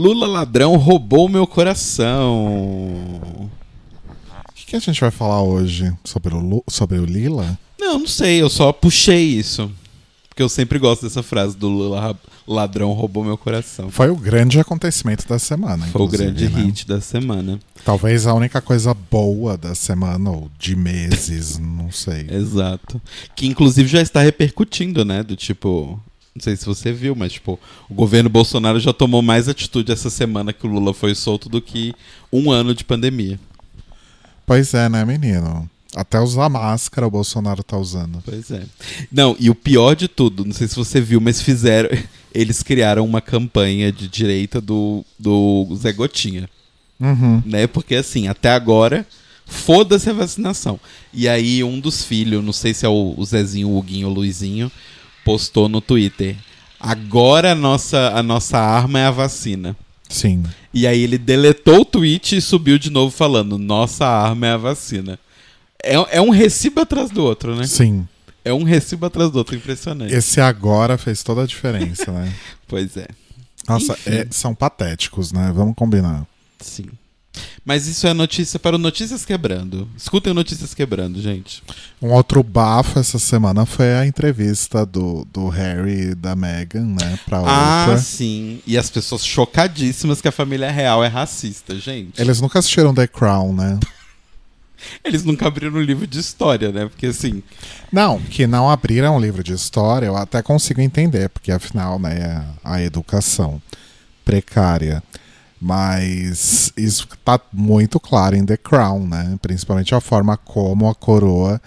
Lula ladrão roubou meu coração. O que, que a gente vai falar hoje? Sobre o, Lu- sobre o Lila? Não, não sei, eu só puxei isso. Porque eu sempre gosto dessa frase do Lula ladrão roubou meu coração. Foi o grande acontecimento da semana. Foi o grande né? hit da semana. Talvez a única coisa boa da semana, ou de meses, não sei. Exato. Que inclusive já está repercutindo, né? Do tipo. Não sei se você viu, mas tipo, o governo Bolsonaro já tomou mais atitude essa semana que o Lula foi solto do que um ano de pandemia. Pois é, né, menino? Até usar máscara o Bolsonaro tá usando. Pois é. Não, e o pior de tudo, não sei se você viu, mas fizeram. Eles criaram uma campanha de direita do, do Zé Gotinha. Uhum. né? Porque assim, até agora, foda-se a vacinação. E aí um dos filhos, não sei se é o, o Zezinho, o Huguinho, o Luizinho, postou no Twitter. Agora a nossa, a nossa arma é a vacina. Sim. E aí ele deletou o tweet e subiu de novo falando: Nossa arma é a vacina. É, é um recibo atrás do outro, né? Sim. É um recibo atrás do outro, impressionante. Esse agora fez toda a diferença, né? Pois é, Nossa, é- são patéticos, né? Vamos combinar. sim. Mas isso é notícia para o Notícias Quebrando. Escutem o Notícias Quebrando, gente. Um outro bafo essa semana foi a entrevista do, do Harry e da Meghan, né? Pra Ah, Oprah. sim. E as pessoas chocadíssimas que a família real é racista, gente. Eles nunca assistiram The Crown, né? Eles nunca abriram um livro de história, né? Porque assim. Não, que não abriram um livro de história, eu até consigo entender, porque afinal, né, é a educação precária. Mas isso tá muito claro em The Crown, né? Principalmente a forma como a coroa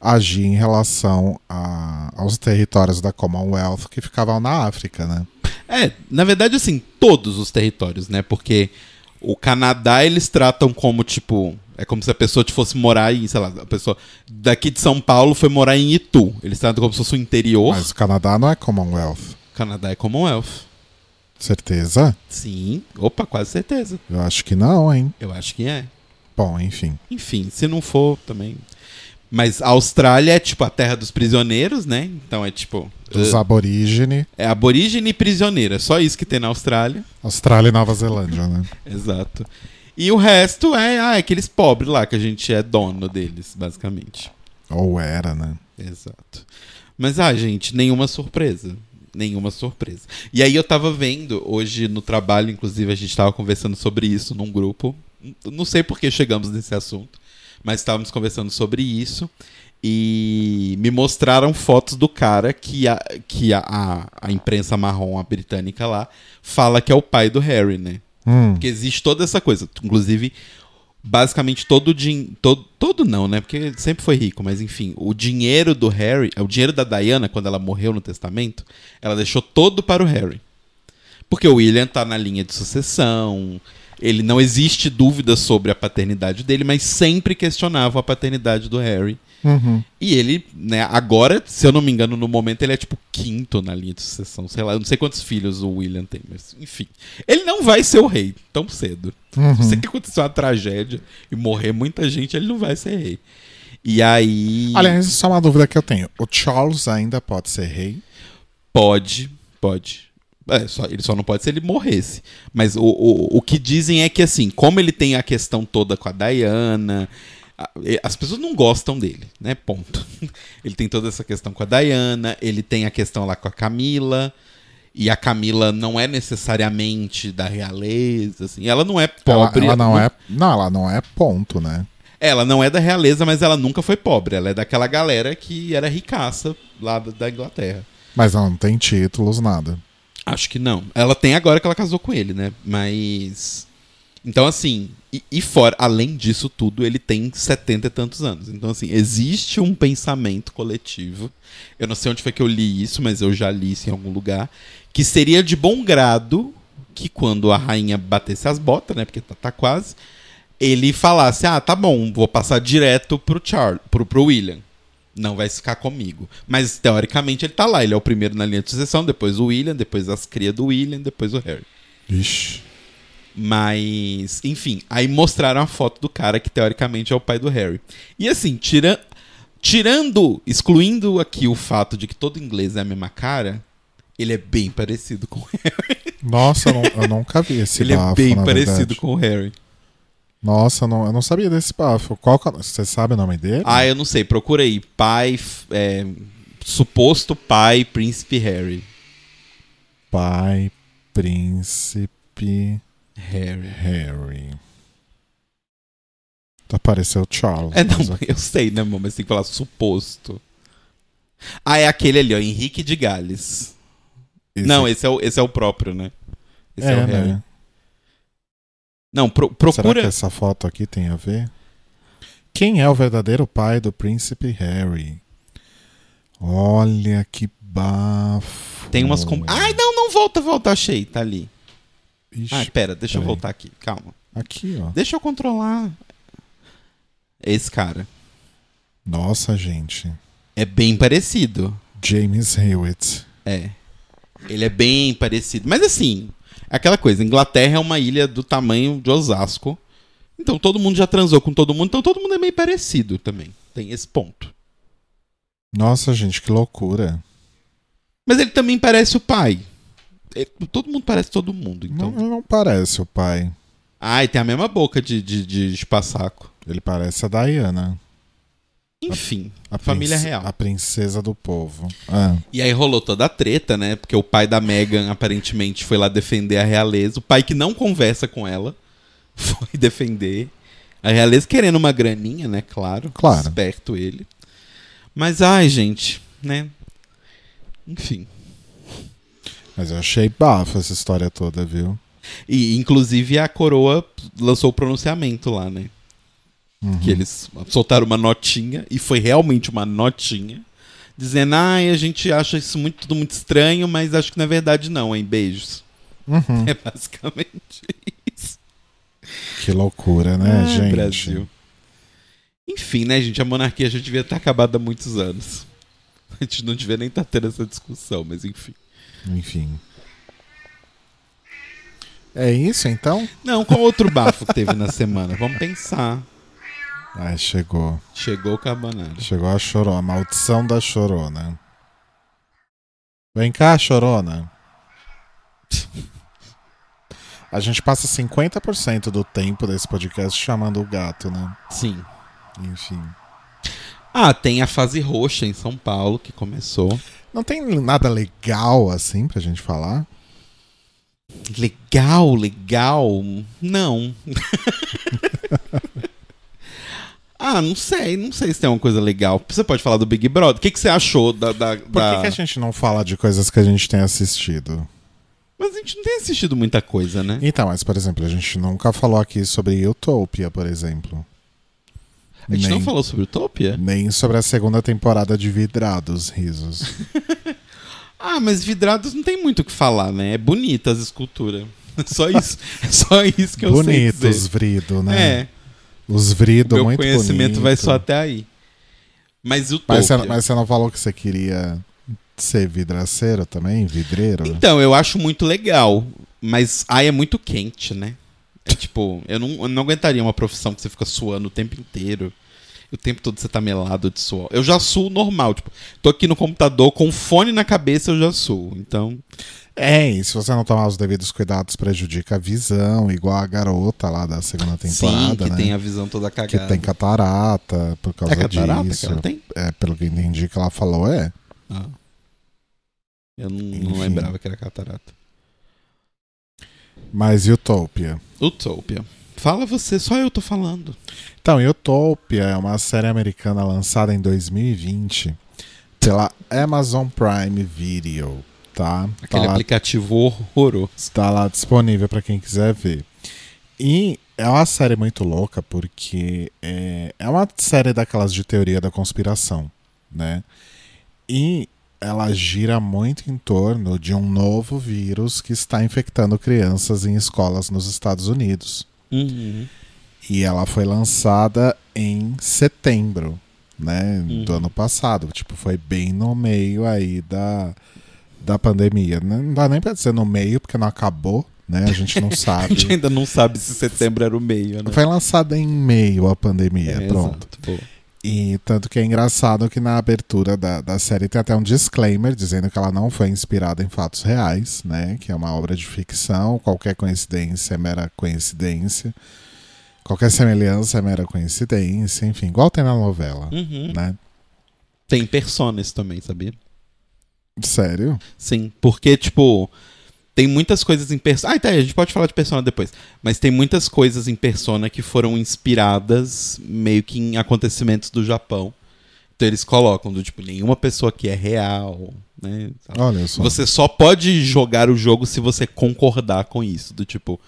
agia em relação a- aos territórios da Commonwealth que ficavam na África, né? É, na verdade, assim, todos os territórios, né? Porque o Canadá eles tratam como, tipo. É como se a pessoa fosse morar em, sei lá, a pessoa daqui de São Paulo foi morar em Itu. Eles tratam como se fosse o interior. Mas o Canadá não é Commonwealth. Canadá é Commonwealth. Certeza? Sim. Opa, quase certeza. Eu acho que não, hein? Eu acho que é. Bom, enfim. Enfim, se não for, também. Mas a Austrália é tipo a terra dos prisioneiros, né? Então é tipo. Dos uh, aborígenes, é aborígene e prisioneiro. É só isso que tem na Austrália. Austrália e Nova Zelândia, né? Exato. E o resto é ah, é aqueles pobres lá que a gente é dono deles, basicamente. Ou era, né? Exato. Mas, ah, gente, nenhuma surpresa. Nenhuma surpresa. E aí eu tava vendo, hoje no trabalho, inclusive, a gente tava conversando sobre isso num grupo. Não sei por que chegamos nesse assunto, mas estávamos conversando sobre isso. E me mostraram fotos do cara que a, que a, a, a imprensa marrom, a britânica lá, fala que é o pai do Harry, né? Hum. Porque existe toda essa coisa. Inclusive, basicamente todo o dinheiro. Todo, todo não, né? Porque ele sempre foi rico, mas enfim, o dinheiro do Harry, o dinheiro da Diana, quando ela morreu no testamento, ela deixou todo para o Harry. Porque o William tá na linha de sucessão. Ele não existe dúvida sobre a paternidade dele, mas sempre questionava a paternidade do Harry. Uhum. E ele, né, agora, se eu não me engano, no momento ele é tipo quinto na linha de sucessão. Sei lá, eu não sei quantos filhos o William tem, mas enfim. Ele não vai ser o rei tão cedo. Uhum. Se que acontecer uma tragédia e morrer muita gente, ele não vai ser rei. E aí. Aliás, só uma dúvida que eu tenho. O Charles ainda pode ser rei? Pode, pode. É, só, ele só não pode se ele morresse. Mas o, o, o que dizem é que, assim, como ele tem a questão toda com a Diana, as pessoas não gostam dele, né? Ponto. Ele tem toda essa questão com a Diana, ele tem a questão lá com a Camila. E a Camila não é necessariamente da realeza, assim. Ela não é pobre. Ela, ela não é. Não, ela não é ponto, né? Ela não é da realeza, mas ela nunca foi pobre. Ela é daquela galera que era ricaça lá da Inglaterra. Mas ela não tem títulos, nada. Acho que não. Ela tem agora que ela casou com ele, né? Mas. Então, assim. E, e fora, além disso tudo, ele tem 70 e tantos anos. Então, assim, existe um pensamento coletivo. Eu não sei onde foi que eu li isso, mas eu já li isso em algum lugar. Que seria de bom grado que quando a rainha batesse as botas, né? Porque tá, tá quase. Ele falasse: Ah, tá bom, vou passar direto pro Charles, pro, pro William. Não vai ficar comigo. Mas, teoricamente, ele tá lá. Ele é o primeiro na linha de sucessão, depois o William, depois as crias do William, depois o Harry. Ixi. Mas, enfim, aí mostraram a foto do cara que teoricamente é o pai do Harry. E assim, tira, tirando, excluindo aqui o fato de que todo inglês é a mesma cara, ele é bem parecido com o Harry. Nossa, eu, não- eu nunca vi esse ele bafo, é bem parecido verdade. com o Harry. Nossa, eu não, eu não sabia desse bafo. Qual é- Você sabe o nome dele? Ah, eu não sei, procura aí. Pai, é, suposto pai, príncipe Harry. Pai Príncipe Harry. Harry. Apareceu Charles. É, não, eu sei, né, amor? Mas tem que falar suposto. Ah, é aquele ali, ó, Henrique de Gales. esse- Não, esse é, o, esse é o próprio, né? Esse é, é, o Harry. né? Não, pro- Será procura. que essa foto aqui tem a ver? Quem é o verdadeiro pai do príncipe Harry? Olha que bafo. Tem umas. Com... Ai, não, não, volta, volta, achei, tá ali. Ixi, Ah, pera, deixa eu peraí. voltar aqui, calma. Aqui, ó. Deixa eu controlar. Esse cara. Nossa, gente. É bem parecido. James Hewitt. É. Ele é bem parecido. Mas assim, é aquela coisa: Inglaterra é uma ilha do tamanho de Osasco. Então todo mundo já transou com todo mundo, então todo mundo é meio parecido também. Tem esse ponto. Nossa, gente, que loucura. Mas ele também parece o pai. Ele- todo mundo parece todo mundo, então. Não, não parece o pai. Ah, e tem a mesma boca de, de, de espaçaco. Ele parece a Diana. Enfim, A família prince- real. A princesa do povo. Ah, E aí rolou toda a treta, né? Porque o pai da Meghan aparentemente foi lá defender a realeza. O pai que não conversa com ela foi defender. A realeza querendo uma graninha, né? Claro. Claro. Esperto ele. Mas, ai, gente, né? Enfim. Mas eu achei bafo essa história toda, viu? E, inclusive, a coroa lançou o pronunciamento lá, né? Uhum. Que eles soltaram uma notinha, e foi realmente uma notinha, dizendo, ai, a gente acha isso muito, tudo muito estranho, mas acho que não é verdade não, hein? Beijos. Uhum. É basicamente isso. Que loucura, né, Ah, gente? Brasil. Enfim, né, gente? A monarquia já devia ter acabado há muitos anos. A gente não devia nem estar tendo essa discussão, mas enfim. Enfim. É isso, então? Não, qual outro bafo que teve na semana? Vamos pensar. Ai, chegou. Chegou o Cabanara. Chegou a chorona. A maldição da chorona. Vem cá, chorona. A gente passa 50% do tempo desse podcast chamando o gato, né? Sim. Enfim. Ah, tem a fase roxa em São Paulo que começou. Não tem nada legal assim pra gente falar? Legal, legal. Não. ah, não sei, não sei se tem uma coisa legal. Você pode falar do Big Brother. O que, que você achou da. da, Por da- que, que a gente não fala de coisas que a gente tem assistido? Mas a gente não tem assistido muita coisa, né? Então, mas por exemplo, a gente nunca falou aqui sobre Utopia, por exemplo. A gente não Nem- falou sobre Utopia? Nem sobre a segunda temporada de Vidrados, risos. Ah, mas Vidrados não tem muito o que falar, né? É bonita as esculturas. Só isso. Só isso que eu sei Bonitos, dizer. Vrido, né? É, Os Vrido meu muito conhecimento bonito. vai só até aí. Mas Utopia... Mas você, mas você não falou que você queria ser vidraceiro também? Vidreiro? Então, eu acho muito legal, mas ai é muito quente, né? Tipo, eu não, eu não aguentaria uma profissão que você fica suando o tempo inteiro. O tempo todo você tá melado de suor. Eu já suo normal, tipo, tô aqui no computador com um fone na cabeça, eu já suo. Então, É, e se você não tomar os devidos cuidados, prejudica a visão, igual a garota lá da segunda temporada, sim, que né? tem a visão toda Que cagada. tem catarata por causa é catarata disso. que ela tem? É, pelo que entendi que ela falou, é. Ah. Eu não, não lembrava que era catarata. Mas Utopia. Utopia. Fala você, só eu tô falando. Então, Utopia é uma série americana lançada em 2020 pela Amazon Prime Video, tá? Tá Aquele lá, aplicativo horroroso. tá lá disponível para quem quiser ver. E é uma série muito louca porque é, é uma série daquelas de teoria da conspiração, né? E ela gira muito em torno de um novo vírus que está infectando crianças em escolas nos Estados Unidos. Uhum. E ela foi lançada em setembro, né, do Uhum. ano passado. Tipo, foi bem no meio aí da, da pandemia. Não dá nem pra dizer no meio, porque não acabou, né? A gente não A sabe. gente ainda não sabe se setembro era o meio, né? Foi lançada em meio à pandemia, É, pronto. exato. E tanto que é engraçado que na abertura da, da série tem até um disclaimer dizendo que ela não foi inspirada em fatos reais, né? Que é uma obra de ficção, qualquer coincidência é mera coincidência. Qualquer semelhança é mera coincidência, enfim, igual tem na novela, Uhum. né? Tem personas também, sabia? Sério? Sim, porque, tipo, tem muitas coisas em Persona. Ah, tá, a gente pode falar de Persona depois. Mas tem muitas coisas em Persona que foram inspiradas meio que em acontecimentos do Japão. Então eles colocam do tipo, nenhuma pessoa aqui é real, né? Olha só. Você só pode jogar o jogo se você concordar com isso. Do tipo,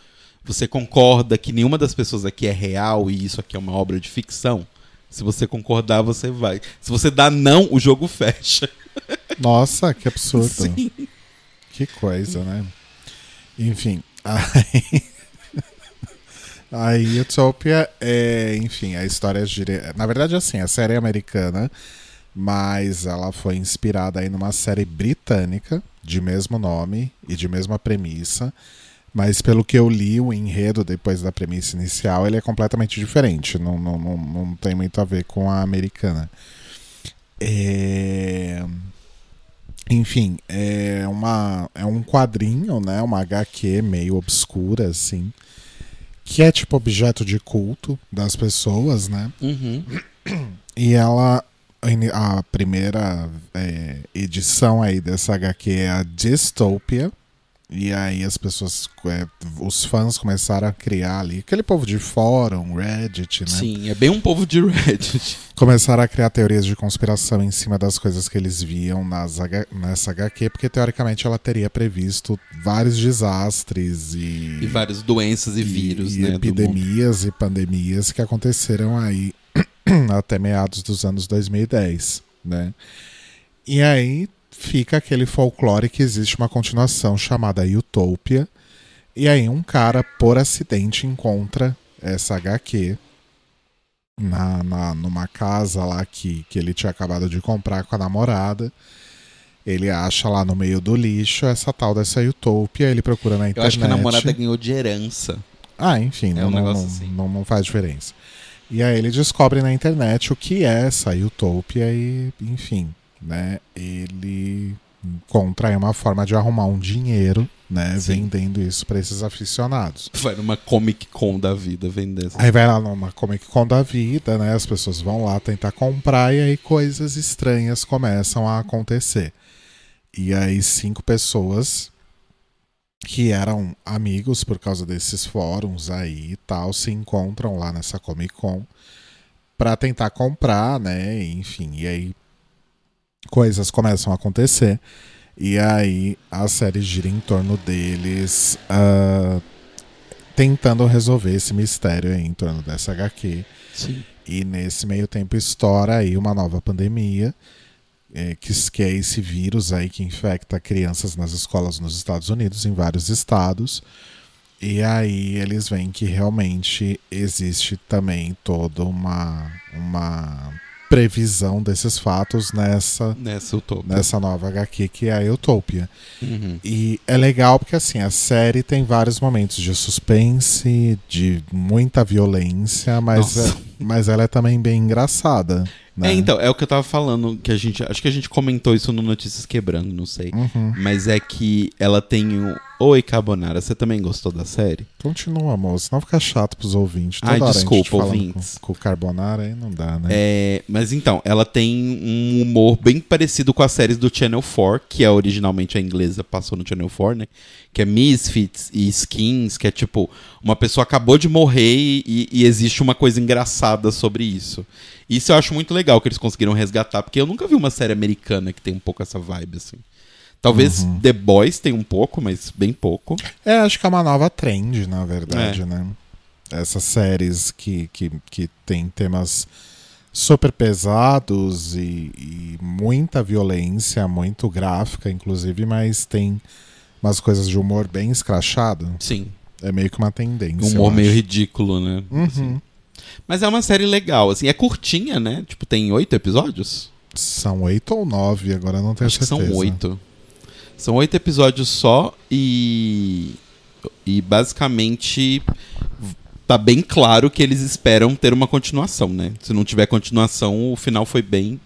você concorda que nenhuma das pessoas aqui é real e isso aqui é uma obra de ficção? Se você concordar, você vai. Se você dá não, o jogo fecha. Nossa, que absurdo. Sim. Que coisa, né? Enfim, aí. Aí Utopia é, enfim, a história gira. Na verdade, assim, a série é americana, mas ela foi inspirada aí numa série britânica de mesmo nome e de mesma premissa. Mas pelo que eu li, o enredo depois da premissa inicial, ele é completamente diferente. Não, não, não, não tem muito a ver com a americana. É... Enfim, é, uma, é um quadrinho, né? Uma HQ meio obscura, assim. Que é tipo objeto de culto das pessoas, né? Uhum. E ela. A primeira é, edição aí dessa HQ é a Dystopia. E aí as pessoas, é, os fãs começaram a criar ali, aquele povo de fórum, Reddit, né? Sim, é bem um povo de Reddit. Começaram a criar teorias de conspiração em cima das coisas que eles viam nas H- nessa HQ, porque teoricamente ela teria previsto vários desastres e, E várias doenças e, vírus, e né? epidemias e pandemias que aconteceram aí até meados dos anos 2010, né? E aí fica aquele folclore que existe uma continuação chamada Utopia. E aí um cara, por acidente, encontra essa HQ na, na, numa casa lá que, que ele tinha acabado de comprar com a namorada. Ele acha lá no meio do lixo essa tal dessa Utopia, ele procura na Eu internet. acho que a namorada ganhou de herança. Ah, enfim, É não, um não, assim. não, não faz diferença. E aí ele descobre na internet o que é essa Utopia e, enfim, né? Ele encontra uma forma de arrumar um dinheiro, né? Sim. Vendendo isso para esses aficionados. Vai numa Comic Con da vida vender. Aí vai lá numa Comic Con da vida, né? As pessoas vão lá tentar comprar e aí coisas estranhas começam a acontecer. E aí cinco pessoas que eram amigos por causa desses fóruns aí e tal se encontram lá nessa Comic Con para tentar comprar, né? Enfim, e aí coisas começam a acontecer. E aí a série gira em torno deles ah, tentando resolver esse mistério aí em torno dessa HQ. Sim. E nesse meio tempo estoura aí uma nova pandemia, é, que, que é esse vírus aí que infecta crianças nas escolas nos Estados Unidos, em vários estados. E aí eles veem que realmente existe também toda uma, uma previsão desses fatos nessa, Nessa utopia. nessa nova HQ que é a Utopia. Uhum. E é legal porque assim, a série tem vários momentos de suspense, de muita violência, mas, é- mas ela é também bem engraçada. Né? É, então, é o que eu tava falando, que a gente. Acho que a gente comentou isso no Notícias Quebrando, não sei. Uhum. Mas é que ela tem o. Oi, Carbonara, você também gostou da série? Continua, moço, senão fica chato pros ouvintes. Toda Ai, desculpa, ouvintes. Com, com o Carbonara aí não dá, né? É, mas então, ela tem um humor bem parecido com as séries do Channel 4, que é originalmente a inglesa, passou no Channel 4, né? Que é Misfits e Skins, que é tipo, uma pessoa acabou de morrer e, e existe uma coisa engraçada sobre isso. Isso eu acho muito legal que eles conseguiram resgatar, porque eu nunca vi uma série americana que tem um pouco essa vibe, assim. Talvez Uhum. The Boys tenha um pouco, mas bem pouco. É, acho que é uma nova trend, na É. verdade, né? Essas séries que, que, que tem temas super pesados e, e muita violência, muito gráfica, inclusive, mas tem umas coisas de humor bem escrachado. Sim. É meio que uma tendência. Um humor meio acho. ridículo, né? Assim. Uhum. Mas é uma série legal, assim. É curtinha, né? Tipo, tem oito episódios? São oito ou nove, agora não tenho Acho que certeza. são oito. São oito episódios só e. E basicamente. tá bem claro que eles esperam ter uma continuação, né? Se não tiver continuação, o final foi bem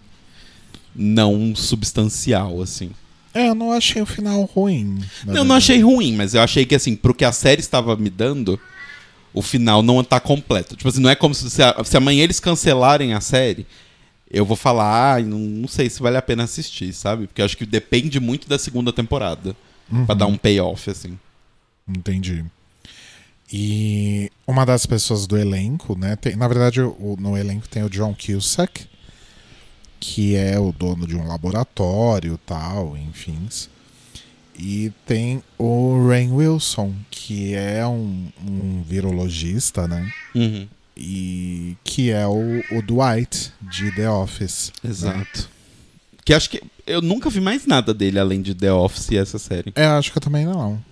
não substancial, assim. É, eu não achei o final ruim. Não, não verdade. achei ruim, mas eu achei que, assim, pro que a série estava me dando, o final não tá completo. Tipo assim, não é como se, se, a- se amanhã eles cancelarem a série, eu vou falar, ah, não, não sei se vale a pena assistir, sabe? Porque eu acho que depende muito da segunda temporada. Pra dar um payoff, assim. Entendi. E uma das pessoas do elenco, né? tem- na verdade, o- no elenco tem o John Cusack, que é o dono de um laboratório tal, enfim. E tem o Rain Wilson, que é um, um virologista, né? Uhum. E que é o, o Dwight de The Office. né? Exato. Que acho que eu nunca vi mais nada dele além de The Office e essa série. É, acho que eu também não.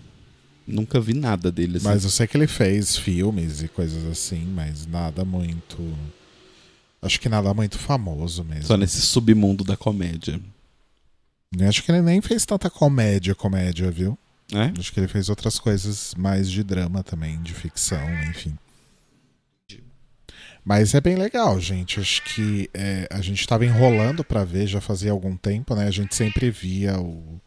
Nunca vi nada dele, assim. Mas eu sei que ele fez filmes e coisas assim, mas nada muito. Acho que nada muito famoso mesmo. Só nesse submundo da comédia. Eu Acho que ele nem fez tanta comédia, comédia, viu? né? Acho que ele fez outras coisas mais de drama também, de ficção, enfim. Mas é bem legal, gente. Acho que é, a gente estava enrolando pra ver já fazia algum tempo, né? A gente sempre via o,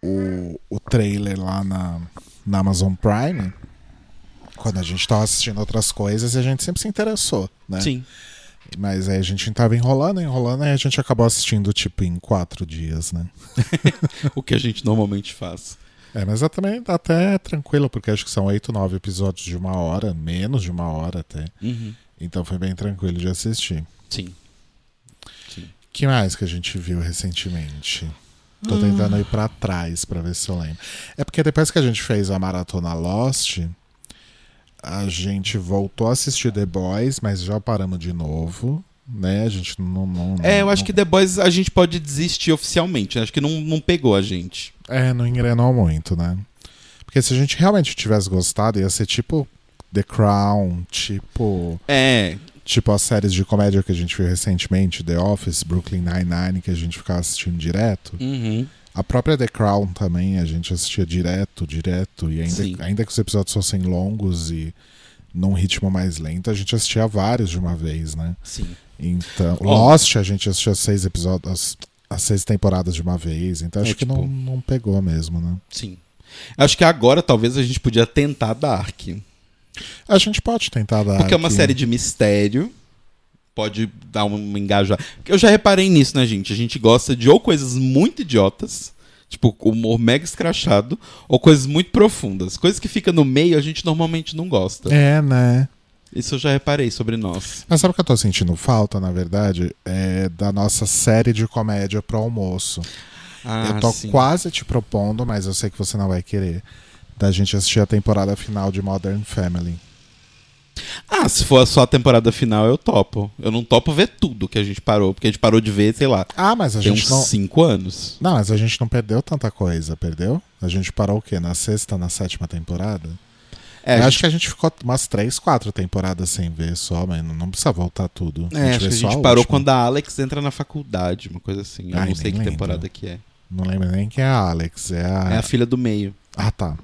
o, o trailer lá na, na Amazon Prime. Quando a gente tava assistindo outras coisas e a gente sempre se interessou, né? Sim. Mas aí a gente tava enrolando, enrolando, e a gente acabou assistindo, tipo, em quatro dias, né? o que a gente normalmente faz. É, mas é também tá até tranquilo, porque acho que são oito, nove episódios de uma hora, menos de uma hora até. Uhum. Então foi bem tranquilo de assistir. Sim. que mais que a gente viu recentemente? Tô tentando ir pra trás pra ver se eu lembro. É porque depois que a gente fez a maratona Lost, a gente voltou a assistir The Boys, mas já paramos de novo, né? A gente não. não É, eu não- acho que The Boys a gente pode desistir oficialmente. né? Acho que não, não pegou a gente. É, não engrenou muito, né? Porque se a gente realmente tivesse gostado, ia ser tipo The Crown, tipo. É, Tipo as séries de comédia que a gente viu recentemente, The Office, Brooklyn Nine-Nine, que a gente ficava assistindo direto. uhum. A própria The Crown também a gente assistia direto, direto. E Sim. ainda, ainda que os episódios fossem longos e num ritmo mais lento, a gente assistia vários de uma vez, né? sim. Então, Ó. Lost a gente assistia seis episódios, as, as seis temporadas de uma vez. Então É, acho que tipo- não, não pegou mesmo, né? Sim. Acho que agora talvez a gente podia tentar Dark. A gente pode tentar dar. Porque é uma série de mistério. Pode dar um engajar. Eu já reparei nisso, né, gente? A gente gosta de ou coisas muito idiotas, tipo humor mega escrachado, ou coisas muito profundas. Coisas que ficam no meio a gente normalmente não gosta. É, né? Isso eu já reparei sobre nós. Mas sabe o que eu tô sentindo falta, na verdade? É da nossa série de comédia pro almoço. Ah, eu tô sim. quase te propondo, mas eu sei que você não vai querer. Da gente assistir a temporada final de Modern Family. Ah, se for só a temporada final, eu topo. Eu não topo ver tudo que a gente parou, porque a gente parou de ver, sei lá, Ah, mas a tem gente uns não. cinco anos. Não, mas a gente não perdeu tanta coisa, perdeu? A gente parou o quê? Na sexta, na sétima temporada? É, eu a acho gente, que a gente ficou umas três, quatro temporadas sem ver só, mas não precisa voltar tudo. é, acho que a gente parou última. quando a Alex entra na faculdade, uma coisa assim. Eu Ai, não sei que lembro. temporada que é. Não lembro nem quem é a Alex. É a. É a filha do meio. Ah, tá.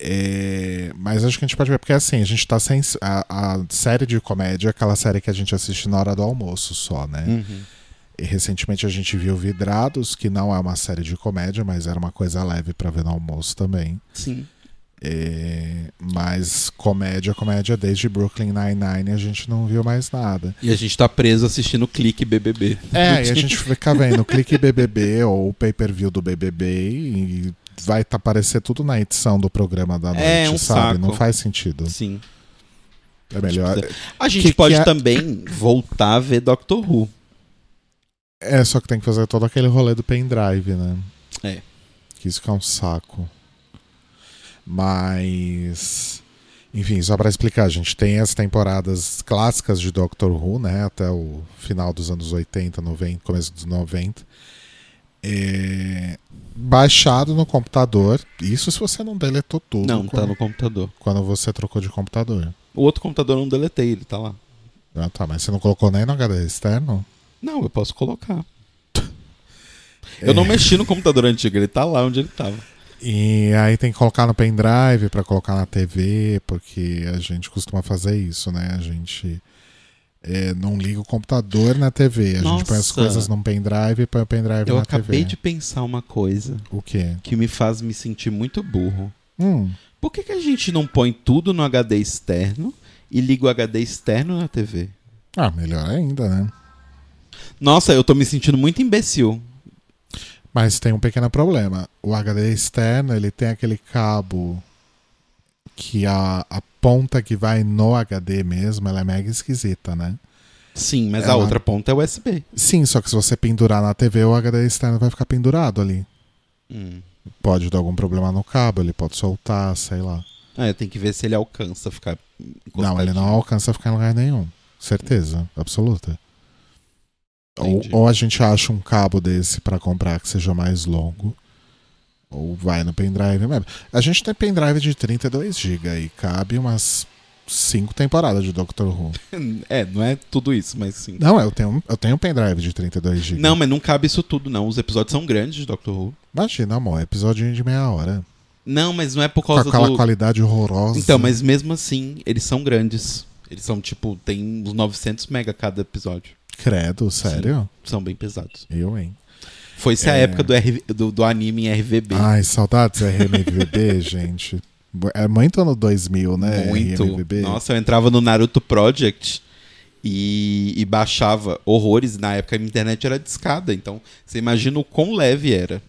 É, Mas acho que a gente pode ver, porque assim, a gente tá sem. A, a série de comédia é aquela série que a gente assiste na hora do almoço só, né? Uhum. E recentemente a gente viu Vidrados, que não é uma série de comédia, mas era uma coisa leve pra ver no almoço também. Sim. É, Mas comédia, comédia, desde Brooklyn Nine-Nine a gente não viu mais nada. E a gente tá preso assistindo clique BBB. É, e a gente fica vendo clique BBB ou o pay-per-view do BBB e vai tá, aparecer tudo na edição do programa da noite, É, um sabe? saco. Não faz sentido. Sim. É melhor. A gente Que- pode que é- também voltar a ver Doctor Who. É, só que tem que fazer todo aquele rolê do pendrive, né? É. Que isso que é um saco. Mas. Enfim, só pra explicar, a gente tem as temporadas clássicas de Doctor Who, né? Até o final dos anos 80, 90, começo dos 90. É, Baixado no computador. Isso se você não deletou tudo. Não, tá quando, no computador. quando você trocou de computador. O outro computador eu não deletei, ele tá lá. Ah, tá, mas você não colocou nem no HD externo? Não, eu posso colocar. Eu não mexi no computador antigo, ele tá lá onde ele tava. E aí tem que colocar no pendrive para colocar na TV, porque a gente costuma fazer isso, né? A gente é, não liga o computador na TV. A gente põe as Nossa. coisas num pendrive e põe o pendrive Eu na acabei TV. de pensar uma coisa O quê? que me faz me sentir muito burro. Hum, Por que, que a gente não põe tudo no HD externo e liga o HD externo na TV? ah, melhor ainda, né? Nossa, eu tô me sentindo muito imbecil. Mas tem um pequeno problema. O HD externo, ele tem aquele cabo que a, a ponta que vai no HD mesmo, ela é mega esquisita, né? Sim, mas a Ela- outra ponta é USB. Sim, só que se você pendurar na TV, o HD externo vai ficar pendurado ali. Hum. Pode dar algum problema no cabo, ele pode soltar, sei lá. É, tem que ver se ele alcança ficar Não, ele não alcança ficar em lugar nenhum. Certeza, absoluta. Ou, ou a gente acha um cabo desse pra comprar que seja mais longo, ou vai no pendrive mesmo. A gente tem pendrive de 32 GB e cabe umas 5 temporadas de Doctor Who. É, não é tudo isso, mas sim. Não, eu tenho, eu tenho um pendrive de 32 GB. Não, mas não cabe isso tudo, não. Os episódios são grandes de Doctor Who. Imagina, amor, episódio de meia hora. Não, mas não é por Com causa aquela do... qualidade horrorosa. Então, mas mesmo assim, eles são grandes. Eles são, tipo, tem uns 900 mega cada episódio. Credo, sério? São bem pesados. Eu, hein? Foi-se a É. época do, RV do, do anime em RVB. Ai, saudades RMVB, gente. É muito ano 2000, né? Muito. RMVB. Nossa, eu entrava no Naruto Project e, e baixava horrores. Na época a internet era discada, então você imagina o quão leve era.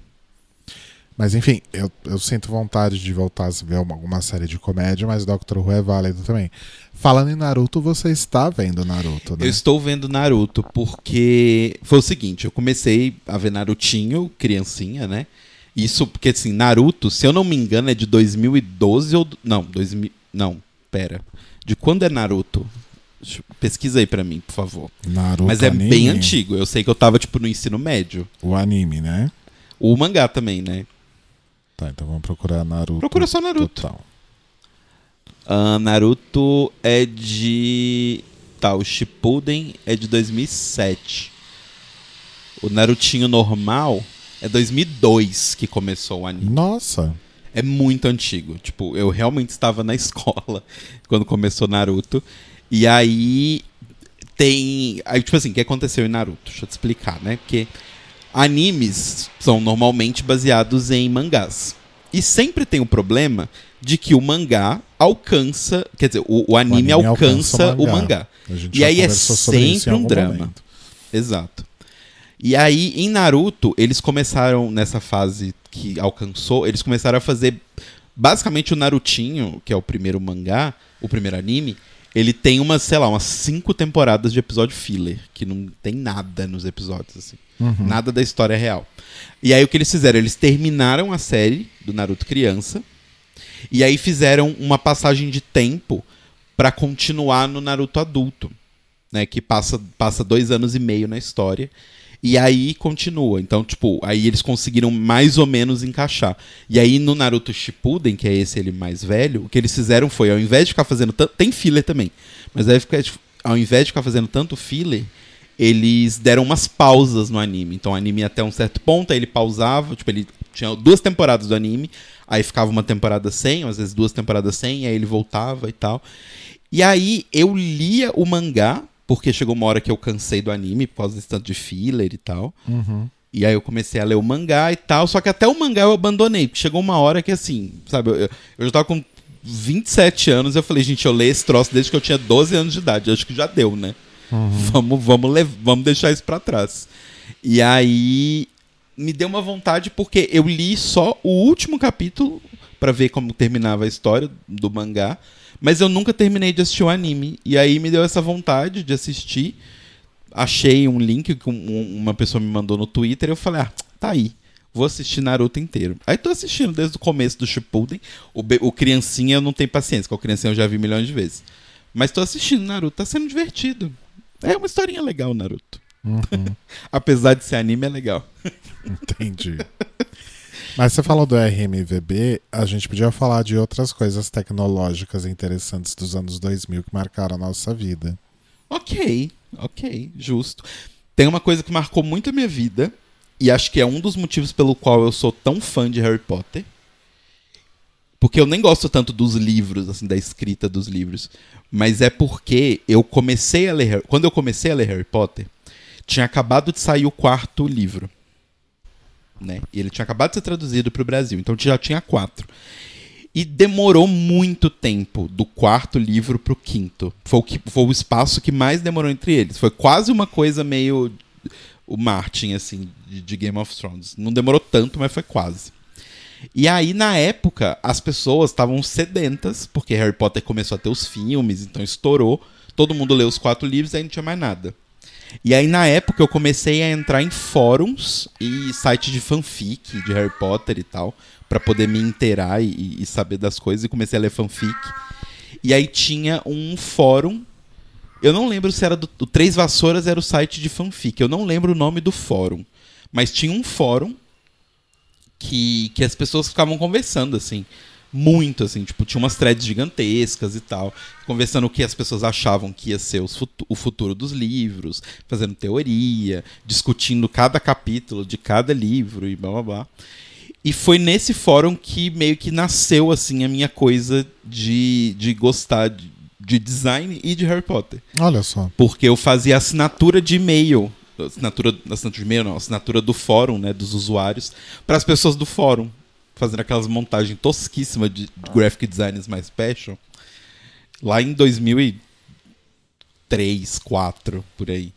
Mas enfim, eu, eu sinto vontade de voltar a ver uma- alguma série de comédia, mas Doctor Who é válido também. Falando em Naruto, você está vendo Naruto, né? Eu estou vendo Naruto porque foi o seguinte, eu comecei a ver Narutinho, criancinha, né? Isso porque assim, Naruto, se eu não me engano, é de 2012 ou não, 2000, não, pera. De quando é Naruto? Pesquisa aí pra mim, por favor. Naruto Mas é anime, bem antigo. Eu sei que eu tava tipo no ensino médio. O anime, né? O mangá também, né? Tá, então vamos procurar Naruto. Procura só Naruto. Total. Ah, Naruto é de. Tá, o Shippuden é de 2007. O Narutinho normal é 2002 que começou o anime. Nossa. É muito antigo. Tipo, eu realmente estava na escola quando começou Naruto. E aí tem. Aí, tipo assim, o que aconteceu em Naruto? Deixa eu te explicar, né? Porque animes são normalmente baseados em mangás. E sempre tem o problema de que o mangá alcança. Quer dizer, o, o anime, anime alcança, alcança o o mangá. mangá. A gente E aí é sempre um drama. momento. Exato. E aí, em Naruto, eles começaram, nessa fase que alcançou, eles começaram a fazer. Basicamente, o Narutinho, que é o primeiro mangá, o primeiro anime, ele tem umas, sei lá, umas cinco temporadas de episódio filler, que não tem nada nos episódios, assim. Uhum. Nada da história real. E aí, o que eles fizeram? Eles terminaram a série do Naruto criança, e aí fizeram uma passagem de tempo pra continuar no Naruto adulto, né? Que passa, passa dois anos e meio na história. E aí continua. Então, tipo, aí eles conseguiram mais ou menos encaixar. E aí no Naruto Shippuden, que é esse ele mais velho, o que eles fizeram foi, ao invés de ficar fazendo tanto. Tem filler também. Mas aí fica, tipo, ao invés de ficar fazendo tanto filler, eles deram umas pausas no anime. Então o anime ia até um certo ponto, aí ele pausava, tipo, ele tinha duas temporadas do anime, aí ficava uma temporada sem, às vezes duas temporadas sem, aí ele voltava e tal. E aí eu lia o mangá, porque chegou uma hora que eu cansei do anime por causa desse tanto de filler e tal. Uhum. E aí eu comecei a ler o mangá e tal, só que até o mangá eu abandonei, porque chegou uma hora que assim, sabe, eu, eu já tava com 27 anos, eu falei, gente, eu leio esse troço desde que eu tinha 12 anos de idade, acho que já deu, né? Vamos, vamos, lev- vamos deixar isso pra trás. E aí me deu uma vontade porque eu li só o último capítulo pra ver como terminava a história do mangá, mas eu nunca terminei de assistir o anime. E aí me deu essa vontade de assistir. Achei um link que um- uma pessoa me mandou no Twitter e eu falei: "Ah, tá aí. Vou assistir Naruto inteiro. Aí tô assistindo desde o começo do Shippuden. O, o criancinha eu não tenho paciência, porque o criancinha eu já vi milhões de vezes. Mas tô assistindo Naruto, tá sendo divertido. É uma historinha legal, Naruto. Uhum. Apesar de ser anime, é legal. Entendi. Mas você falou do RMVB, a gente podia falar de outras coisas tecnológicas interessantes dos anos 2000 que marcaram a nossa vida. Ok, ok, justo. Tem uma coisa que marcou muito a minha vida, e acho que é um dos motivos pelo qual eu sou tão fã de Harry Potter, Porque eu nem gosto tanto dos livros, assim, da escrita dos livros. Mas é porque eu comecei a ler. Quando eu comecei a ler Harry Potter, tinha acabado de sair o quarto livro. Né? E ele tinha acabado de ser traduzido para o Brasil. Então já tinha quatro. E demorou muito tempo do quarto livro pro quinto. Foi o, que, foi o espaço que mais demorou entre eles. Foi quase uma coisa meio. O Martin, assim, de, de Game of Thrones. Não demorou tanto, mas foi quase. E aí, na época, as pessoas estavam sedentas, porque Harry Potter começou a ter os filmes, então estourou. Todo mundo leu os quatro livros e aí não tinha mais nada. E aí, na época, eu comecei a entrar em fóruns e sites de fanfic de Harry Potter e tal, para poder me inteirar e, e, saber das coisas, e comecei a ler fanfic. E aí tinha um fórum. Eu não lembro se era do. O Três Vassouras era o site de fanfic. Eu não lembro o nome do fórum. Mas tinha um fórum que, que as pessoas ficavam conversando, assim. Muito, assim. Tipo, tinha umas threads gigantescas e tal. Conversando o que as pessoas achavam que ia ser futu o futuro dos livros, fazendo teoria, discutindo cada capítulo de cada livro e blá blá blá. E foi nesse fórum que meio que nasceu, assim, a minha coisa de, de gostar de, de design e de Harry Potter. Olha só. Porque eu fazia assinatura de e-mail assinatura, assinatura de e-mail, não, assinatura do fórum, né, dos usuários, para as pessoas do fórum, fazendo aquelas montagens tosquíssimas de, de graphic designers mais passion, lá em 2003, 2004, por aí.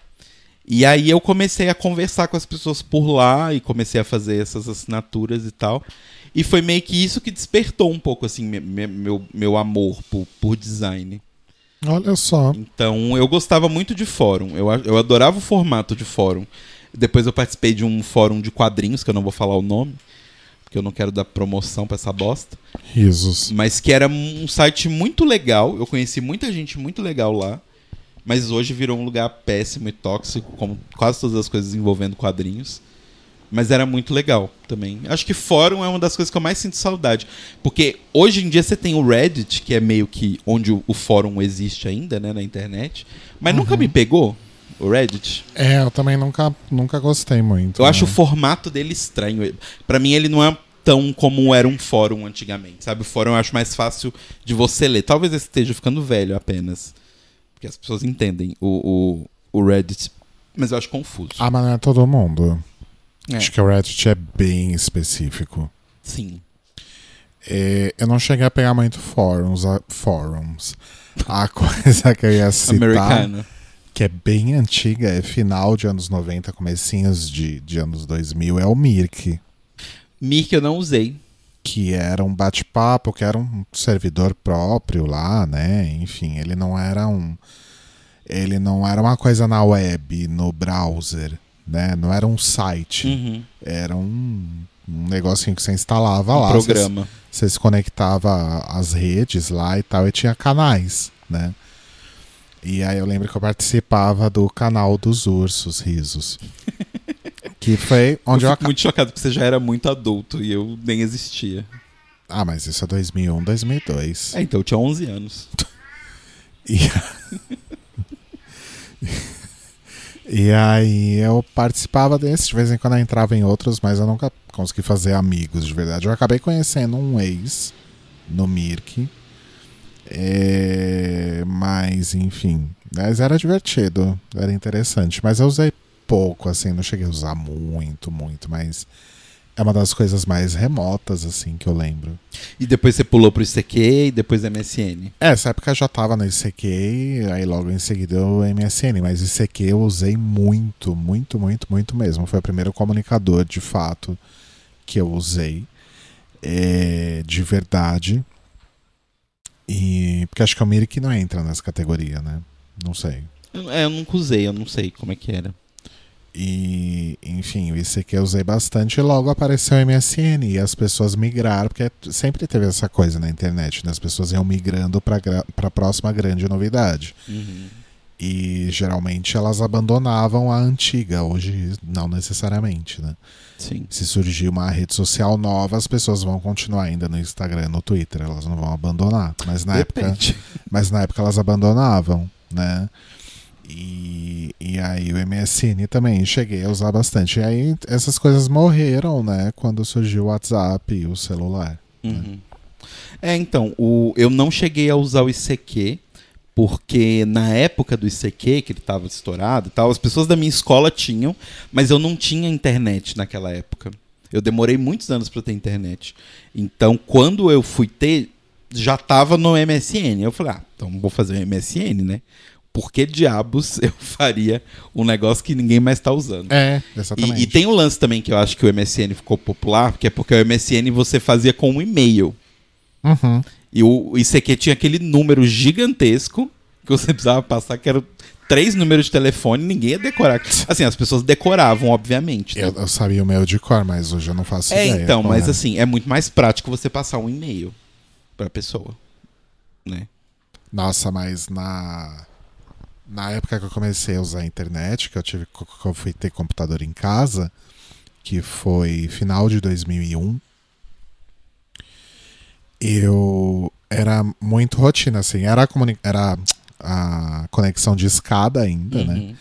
E aí eu comecei a conversar com as pessoas por lá e comecei a fazer essas assinaturas e tal. E foi meio que isso que despertou um pouco assim meu, meu, meu amor por, por design. Olha só. Então, eu gostava muito de fórum. Eu, eu adorava o formato de fórum. Depois eu participei de um fórum de quadrinhos, que eu não vou falar o nome, porque eu não quero dar promoção pra essa bosta. Risos. Mas que era um site muito legal. Eu conheci muita gente muito legal lá. Mas hoje virou um lugar péssimo e tóxico, como quase todas as coisas envolvendo quadrinhos. Mas era muito legal também. Acho que fórum é uma das coisas que eu mais sinto saudade. Porque hoje em dia você tem o Reddit, que é meio que onde o, o fórum existe ainda, né, na internet. Mas uhum. nunca me pegou o Reddit. É, eu também nunca, nunca gostei muito. Eu né? acho o formato dele estranho. para mim ele não é tão como era um fórum antigamente, sabe? O fórum eu acho mais fácil de você ler. Talvez eu esteja ficando velho apenas. Porque as pessoas entendem o, o, o Reddit. Mas eu acho confuso. Ah, mas não é todo mundo. É. Acho que o Reddit é bem específico. Sim. É, eu não cheguei a pegar muito fóruns. A, fóruns. A coisa que eu ia citar, Americano. que é bem antiga, é final de anos 90, comecinhos de, de anos 2000, é o Mirk. Mirk eu não usei. Que era um bate-papo, que era um servidor próprio lá, né? Enfim, ele não era um. Ele não era uma coisa na web, no browser né? Não era um site, uhum. era um, um negocinho que você instalava um lá. programa. Você, você se conectava às redes lá e tal, e tinha canais, né? E aí eu lembro que eu participava do canal dos Ursos Risos. que foi onde eu, eu fico muito chocado porque você já era muito adulto e eu nem existia. Ah, mas isso é 2001, 2002. É, então eu tinha 11 anos. e... E aí eu participava desse, de vez em quando eu entrava em outros, mas eu nunca consegui fazer amigos de verdade. Eu acabei conhecendo um ex no Mirk. É, mas, enfim. Mas era divertido, era interessante. Mas eu usei pouco, assim, não cheguei a usar muito, muito, mas é uma das coisas mais remotas, assim, que eu lembro. E depois você pulou pro ICQ e depois MSN? É, essa época eu já tava no ICQ, aí logo em seguida o MSN, mas ICQ eu usei muito, muito, muito, muito mesmo. Foi o primeiro comunicador, de fato, que eu usei. É, de verdade. E. Porque acho que o Mirik não entra nessa categoria, né? Não sei. É, eu nunca usei, eu não sei como é que era. E, enfim, o ICQ eu usei bastante e logo apareceu o MSN e as pessoas migraram, porque sempre teve essa coisa na internet, né? As pessoas iam migrando para a próxima grande novidade. Uhum. E geralmente elas abandonavam a antiga, hoje não necessariamente, né? Sim. Se surgir uma rede social nova, as pessoas vão continuar ainda no Instagram, no Twitter, elas não vão abandonar. Mas na Depende. época, mas na época elas abandonavam, né? E, e aí o MSN também cheguei a usar bastante. E aí essas coisas morreram, né? Quando surgiu o WhatsApp e o celular. Né? Uhum. É, então, o, eu não cheguei a usar o ICQ, porque na época do ICQ, que ele estava estourado e tal, as pessoas da minha escola tinham, mas eu não tinha internet naquela época. Eu demorei muitos anos para ter internet. Então, quando eu fui ter, já tava no MSN. Eu falei, ah, então vou fazer o MSN, né? Por que diabos eu faria um negócio que ninguém mais está usando? É, exatamente. E, e, tem um lance também que eu acho que o MSN ficou popular, que é porque o MSN você fazia com um e-mail. Uhum. E o ICQ tinha aquele número gigantesco que você precisava passar, que era três números de telefone, ninguém ia decorar. Assim, as pessoas decoravam, obviamente. Né? Eu, eu, sabia o meu de cor, mas hoje eu não faço é, ideia. Então, mas é. assim, é muito mais prático você passar um e-mail pra pessoa. Né? Nossa, mas na. Na época que eu comecei a usar a internet, que eu tive que eu fui ter computador em casa, que foi final de 2001, eu era muito rotina, assim. Era a, era a conexão de escada ainda, né? uhum. né?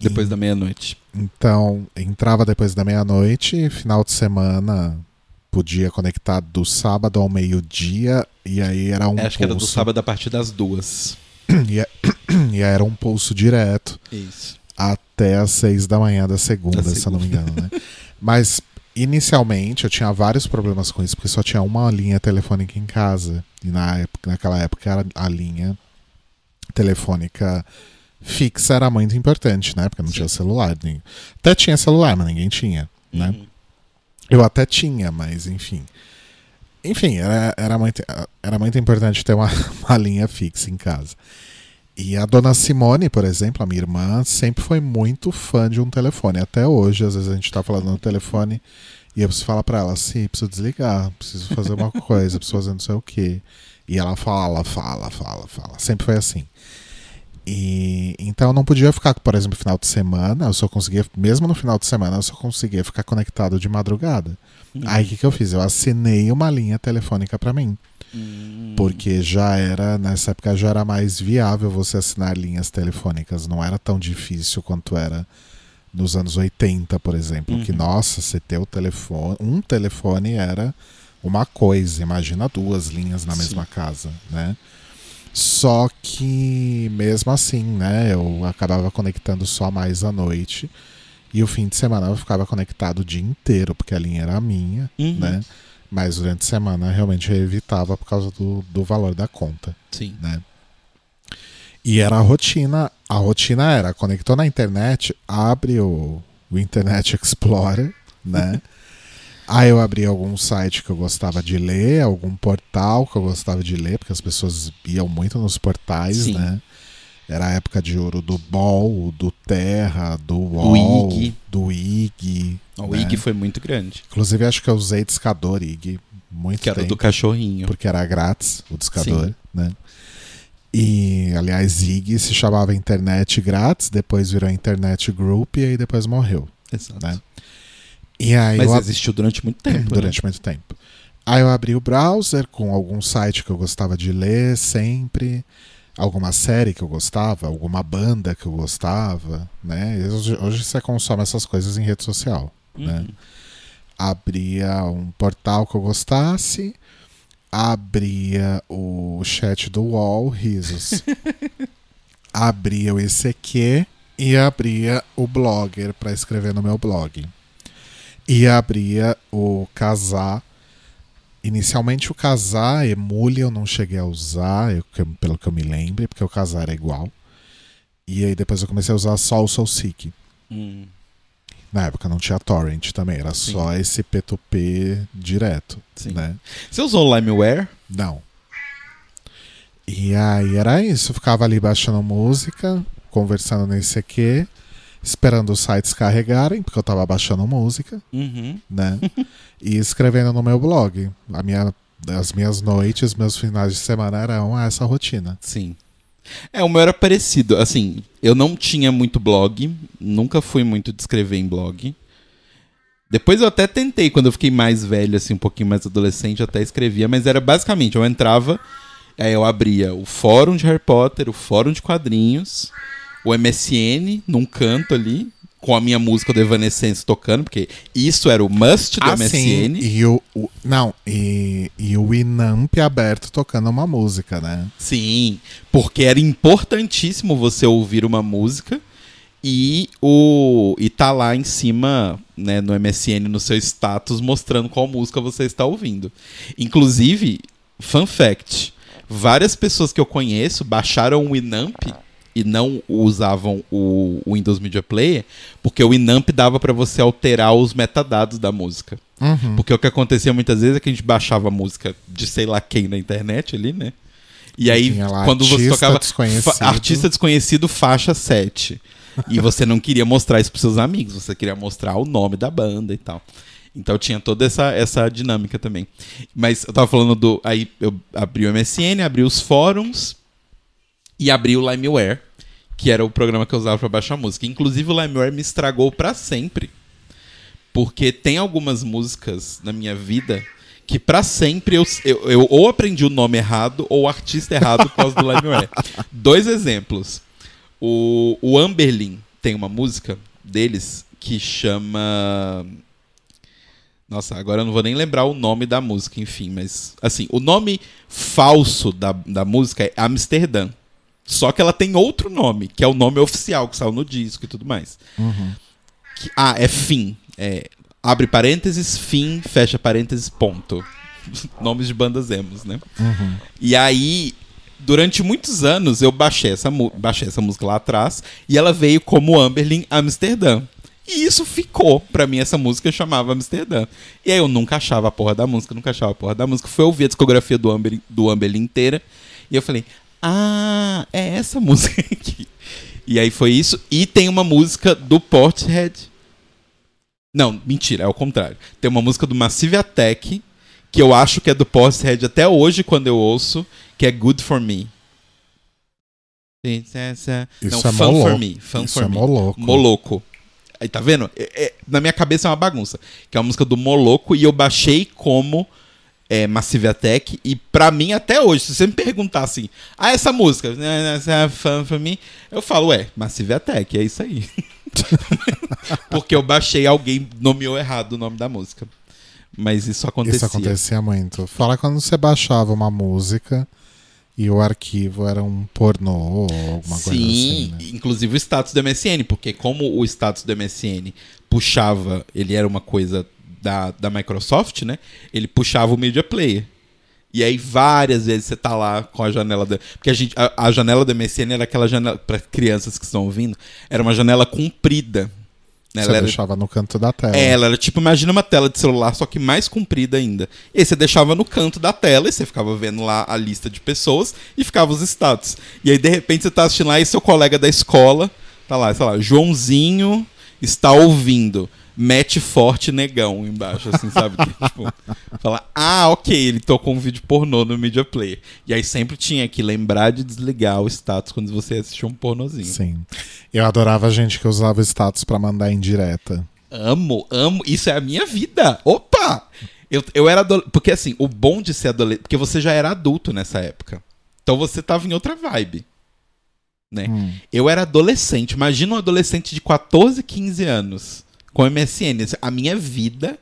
Depois e, da meia-noite. Então, entrava depois da meia-noite, final de semana podia conectar do sábado ao meio-dia, e aí era um. Acho pulso. que era do sábado a partir das duas. E, é, e era um pulso direto. Isso. Até as seis da manhã da segunda, da se segunda. eu não me engano, né? Mas inicialmente eu tinha vários problemas com isso, porque só tinha uma linha telefônica em casa. E na época, naquela época era a linha telefônica fixa era muito importante, né? Porque não Sim. tinha celular. Nem... Até tinha celular, mas ninguém tinha, né? Uhum. Eu até tinha, mas enfim. Enfim, era, era, muito, era muito importante ter uma, uma linha fixa em casa. E a dona Simone, por exemplo, a minha irmã, sempre foi muito fã de um telefone. Até hoje, às vezes a gente tá falando no telefone e eu preciso falar pra ela assim: preciso desligar, preciso fazer uma coisa, preciso fazer não sei o quê. E ela fala, fala, fala, fala. Sempre foi assim. E então eu não podia ficar, por exemplo, no final de semana, eu só conseguia, mesmo no final de semana, eu só conseguia ficar conectado de madrugada. Uhum. Aí o que, que eu fiz? Eu assinei uma linha telefônica para mim. Uhum. Porque já era, nessa época já era mais viável você assinar linhas telefônicas, não era tão difícil quanto era nos anos 80, por exemplo, uhum. que nossa, você ter o telefone, um telefone era uma coisa, imagina duas linhas na mesma Sim. casa, né? Só que mesmo assim, né, eu acabava conectando só mais à noite. E o fim de semana eu ficava conectado o dia inteiro, porque a linha era minha, uhum. né? Mas durante a semana realmente eu evitava por causa do, do valor da conta. Sim. Né? E era a rotina. A rotina era, conectou na internet, abre o, o Internet Explorer, né? Aí eu abri algum site que eu gostava de ler, algum portal que eu gostava de ler, porque as pessoas iam muito nos portais, Sim. né? Era a época de ouro do Ball, do Terra, do UOL, IG. do IG. O né? IG foi muito grande. Inclusive, acho que eu usei discador IG muito Que era tempo, do cachorrinho. Porque era grátis o discador, Sim. né? E, aliás, IG se chamava Internet Grátis, depois virou Internet Group e aí depois morreu. Exato. Né? E aí Mas existiu durante muito tempo. durante né? muito tempo. Aí eu abri o browser com algum site que eu gostava de ler sempre, alguma série que eu gostava, alguma banda que eu gostava, né? Hoje, hoje você consome essas coisas em rede social, né? uhum. né? Abria um portal que eu gostasse, abria o chat do UOL, risos. abria o ICQ e abria o Blogger para escrever no meu blog e abria o casar. Inicialmente o casar, emule eu não cheguei a usar, eu, pelo que eu me lembro, porque o casar era igual. E aí depois eu comecei a usar só o SoulSeek. Hum. Na época não tinha torrent também, era Sim. só esse P2P direto. Sim. Né? Você usou o LimeWare? Não. E aí era isso, eu ficava ali baixando música, conversando nesse aqui esperando os sites carregarem, porque eu estava baixando música, uhum. né? e escrevendo no meu blog. A minha, as minhas noites, meus finais de semana eram essa rotina. Sim. É, o meu era parecido. Assim, eu não tinha muito blog, nunca fui muito de escrever em blog. Depois eu até tentei, quando eu fiquei mais velho, assim, um pouquinho mais adolescente, eu até escrevia, mas era basicamente, eu entrava, aí eu abria o fórum de Harry Potter, o fórum de quadrinhos, o MSN num canto ali, com a minha música do Evanescence tocando, porque isso era o must do Ah, MSN. sim. E o, o- não, e, e o Inamp aberto tocando uma música, né? Sim, porque era importantíssimo você ouvir uma música e o e tá lá em cima, né, no MSN no seu status mostrando qual música você está ouvindo. Inclusive, fun fact, várias pessoas que eu conheço baixaram o Winamp e não usavam o, o Windows Media Player, porque o Winamp dava para você alterar os metadados da música. Uhum. Porque o que acontecia muitas vezes é que a gente baixava a música de sei lá quem na internet ali, né? E aí, lá quando você tocava desconhecido. artista desconhecido, faixa 7. E você não queria mostrar isso pros seus amigos, você queria mostrar o nome da banda e tal. Então tinha toda essa, essa dinâmica também. Mas eu tava falando do. Aí eu abri o MSN, abri os fóruns e abri o LimeWare, que era o programa que eu usava pra baixar música. Inclusive o LimeWare me estragou pra sempre. Porque tem algumas músicas na minha vida que pra sempre eu, eu, eu ou aprendi o nome errado ou o artista errado por causa do LimeWare. Dois exemplos. O, o Amberlin tem uma música deles que chama. Nossa, agora eu não vou nem lembrar o nome da música, enfim, mas assim, o nome falso da, da música é Amsterdã. Só que ela tem outro nome, que é o nome oficial que saiu no disco e tudo mais. Que- ah, é fim. É, abre parênteses, fim, fecha parênteses, ponto. Nomes de bandas emos, né? E aí, durante muitos anos, eu baixei essa, baixei essa música lá atrás e ela veio como Amberlin Amsterdã. E isso ficou, pra mim, essa música chamava Amsterdã. E aí eu nunca achava a porra da música, nunca achava a porra da música. Fui ouvir a discografia do Amberlin, do Amberlin inteira e eu falei, ah, é essa música aqui. E aí foi isso. E tem uma música do Portishead. Não, mentira, é o contrário. Tem uma música do Massive Attack, que eu acho que é do Portishead até hoje, quando eu ouço, que é Good For Me. Isso Não, é Fun For. Me. Fun Isso For é Me. mó louco. Moloco. Aí tá vendo? É- é- na minha cabeça é uma bagunça. Que é uma música do Moloco e eu baixei como é, Massive Attack. E pra mim, até hoje, se você me perguntar assim, ah, essa música, né, essa é fã for me, eu falo, ué, Massive Attack, é isso aí. Porque eu baixei, alguém nomeou errado o nome da música. Mas isso acontecia. Isso acontecia muito. Fala quando você baixava uma música e o arquivo era um pornô ou alguma coisa Sim, assim. Né? inclusive o status do MSN, porque como o status do MSN puxava, ele era uma coisa da, da Microsoft, né? Ele puxava o Media Player. E aí várias vezes você tá lá com a janela da. Porque a, gente, a, a janela do MSN era aquela janela. Para crianças que estão ouvindo, era uma janela comprida. Né? Você Ela era deixava no canto da tela. é, ela era tipo, imagina uma tela de celular, só que mais comprida ainda. E aí você deixava no canto da tela e você ficava vendo lá a lista de pessoas e ficava os status. E aí, de repente, você tá assistindo lá e seu colega da escola tá lá, sei lá, Joãozinho está ouvindo. Mete forte negão embaixo, assim, sabe? Que, tipo, fala, ah, ok, ele tocou um vídeo pornô no Media Player. E aí sempre tinha que lembrar de desligar o status quando você assistia um pornozinho. Sim. Eu adorava gente que usava status pra mandar em direta. Amo, amo. Isso é a minha vida. Opa! Eu, eu era adolescente. Porque assim, o bom de ser adolescente. Porque você já era adulto nessa época. Então você tava em outra vibe. Né? Hum. Eu era adolescente. Imagina um adolescente de 14, 15 anos com MSN. A minha vida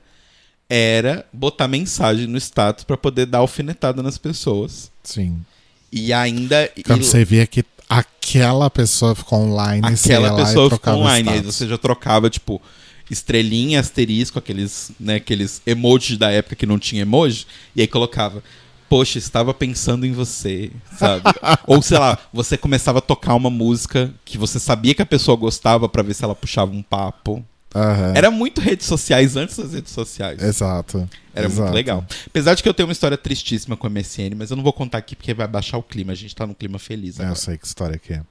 era botar mensagem no status pra poder dar alfinetada nas pessoas. Sim. E ainda. Quando e- você via que aquela pessoa ficou online, aquela e pessoa ficou online. Aí você já trocava, tipo, estrelinha, asterisco, aqueles, né, aqueles emojis da época que não tinha emoji, e aí colocava. Poxa, estava pensando em você, sabe? Ou sei lá, você começava a tocar uma música que você sabia que a pessoa gostava pra ver se ela puxava um papo. Aham. Era muito redes sociais antes das redes sociais. Exato. Era Exato. muito legal. Apesar de que eu tenho uma história tristíssima com a MSN, mas eu não vou contar aqui porque vai baixar o clima. A gente tá num clima feliz É, eu agora. sei que história que é.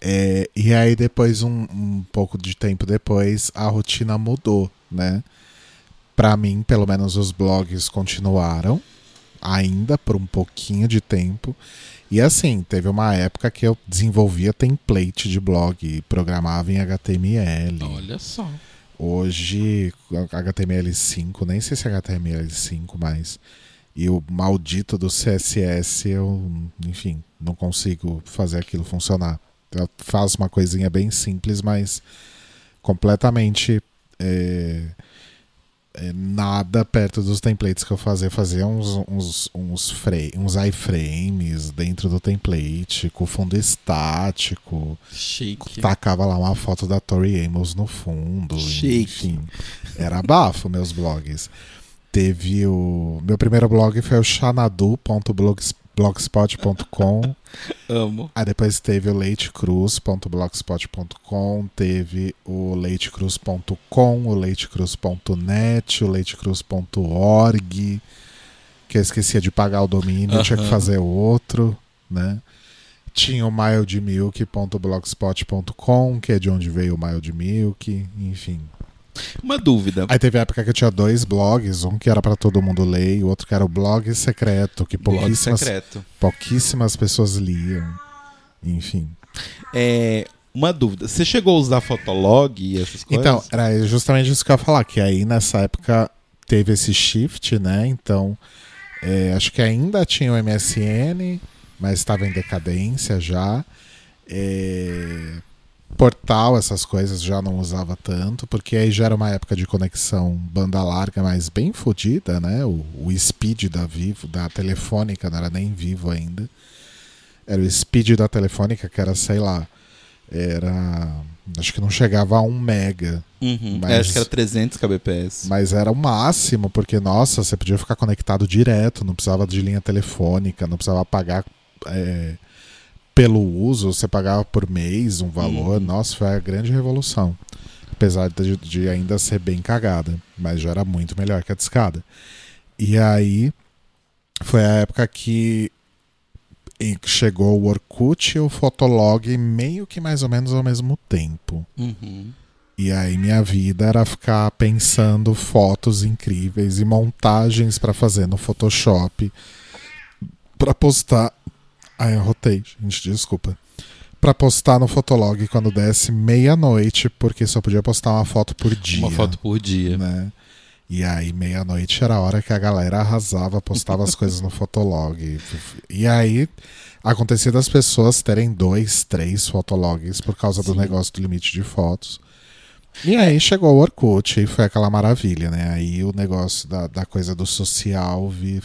É, e aí depois, um, um pouco de tempo depois, a rotina mudou, né? Pra mim, pelo menos os blogs continuaram, ainda por um pouquinho de tempo. E assim, teve uma época que eu desenvolvia template de blog e programava em HTML. Olha só. Hoje, HTML5, nem sei se é HTML5 mais. E o maldito do CSS, eu, enfim, não consigo fazer aquilo funcionar. Eu faço uma coisinha bem simples, mas completamente é, nada perto dos templates que eu fazia. Fazia uns, uns, uns, frame, uns iframes dentro do template, com fundo estático. Chique. Tacava lá uma foto da Tori Amos no fundo. Chique. Enfim, era bafo meus blogs. Teve o. Meu primeiro blog foi o xanadu.blogspot.com. Amo. Aí depois teve o leitecruz.blogspot.com, teve o leitecruz.com, o leitecruz.net, o leitecruz.org, que eu esquecia de pagar o domínio, eu tinha que fazer outro, né? Tinha o mildmilk.blogspot.com, que é de onde veio o Mild Milk, enfim. Uma dúvida. Aí teve a época que eu tinha dois blogs, um que era pra todo mundo ler e o outro que era o blog secreto, que pouquíssimas, secreto. pouquíssimas pessoas liam. Enfim. É, uma dúvida. Você chegou a usar Fotolog e essas coisas? Então, era justamente isso que eu ia falar, que aí nessa época teve esse shift, né? Então, é, acho que ainda tinha o MSN, mas estava em decadência já. É, portal, essas coisas já não usava tanto, porque aí já era uma época de conexão banda larga, mas bem fodida, né? O, o speed da Vivo, da Telefônica, não era nem Vivo ainda. Era o speed da Telefônica, que era, sei lá, era. Acho que não chegava a 1 mega. Uhum. mas- É, acho que era 300 kbps. Mas era o máximo, porque, nossa, você podia ficar conectado direto, não precisava de linha telefônica, não precisava pagar é, pelo uso, você pagava por mês um valor. Uhum. Nossa, foi a grande revolução. Apesar de, de ainda ser bem cagada, mas já era muito melhor que a discada. E aí foi a época que chegou o Orkut e o Fotolog meio que mais ou menos ao mesmo tempo. Uhum. E aí minha vida era ficar pensando fotos incríveis e montagens pra fazer no Photoshop pra postar. Ai, eu rotei, gente, desculpa. Pra postar no Fotolog quando desse meia-noite, porque só podia postar uma foto por dia. Uma foto por dia. né? E aí, meia-noite era a hora que a galera arrasava, postava as coisas no Fotolog. E aí, acontecia das pessoas terem dois, três fotologs por causa do Sim. negócio do limite de fotos. E aí chegou o Orkut e foi aquela maravilha, né? Aí o negócio da, da coisa do social vi,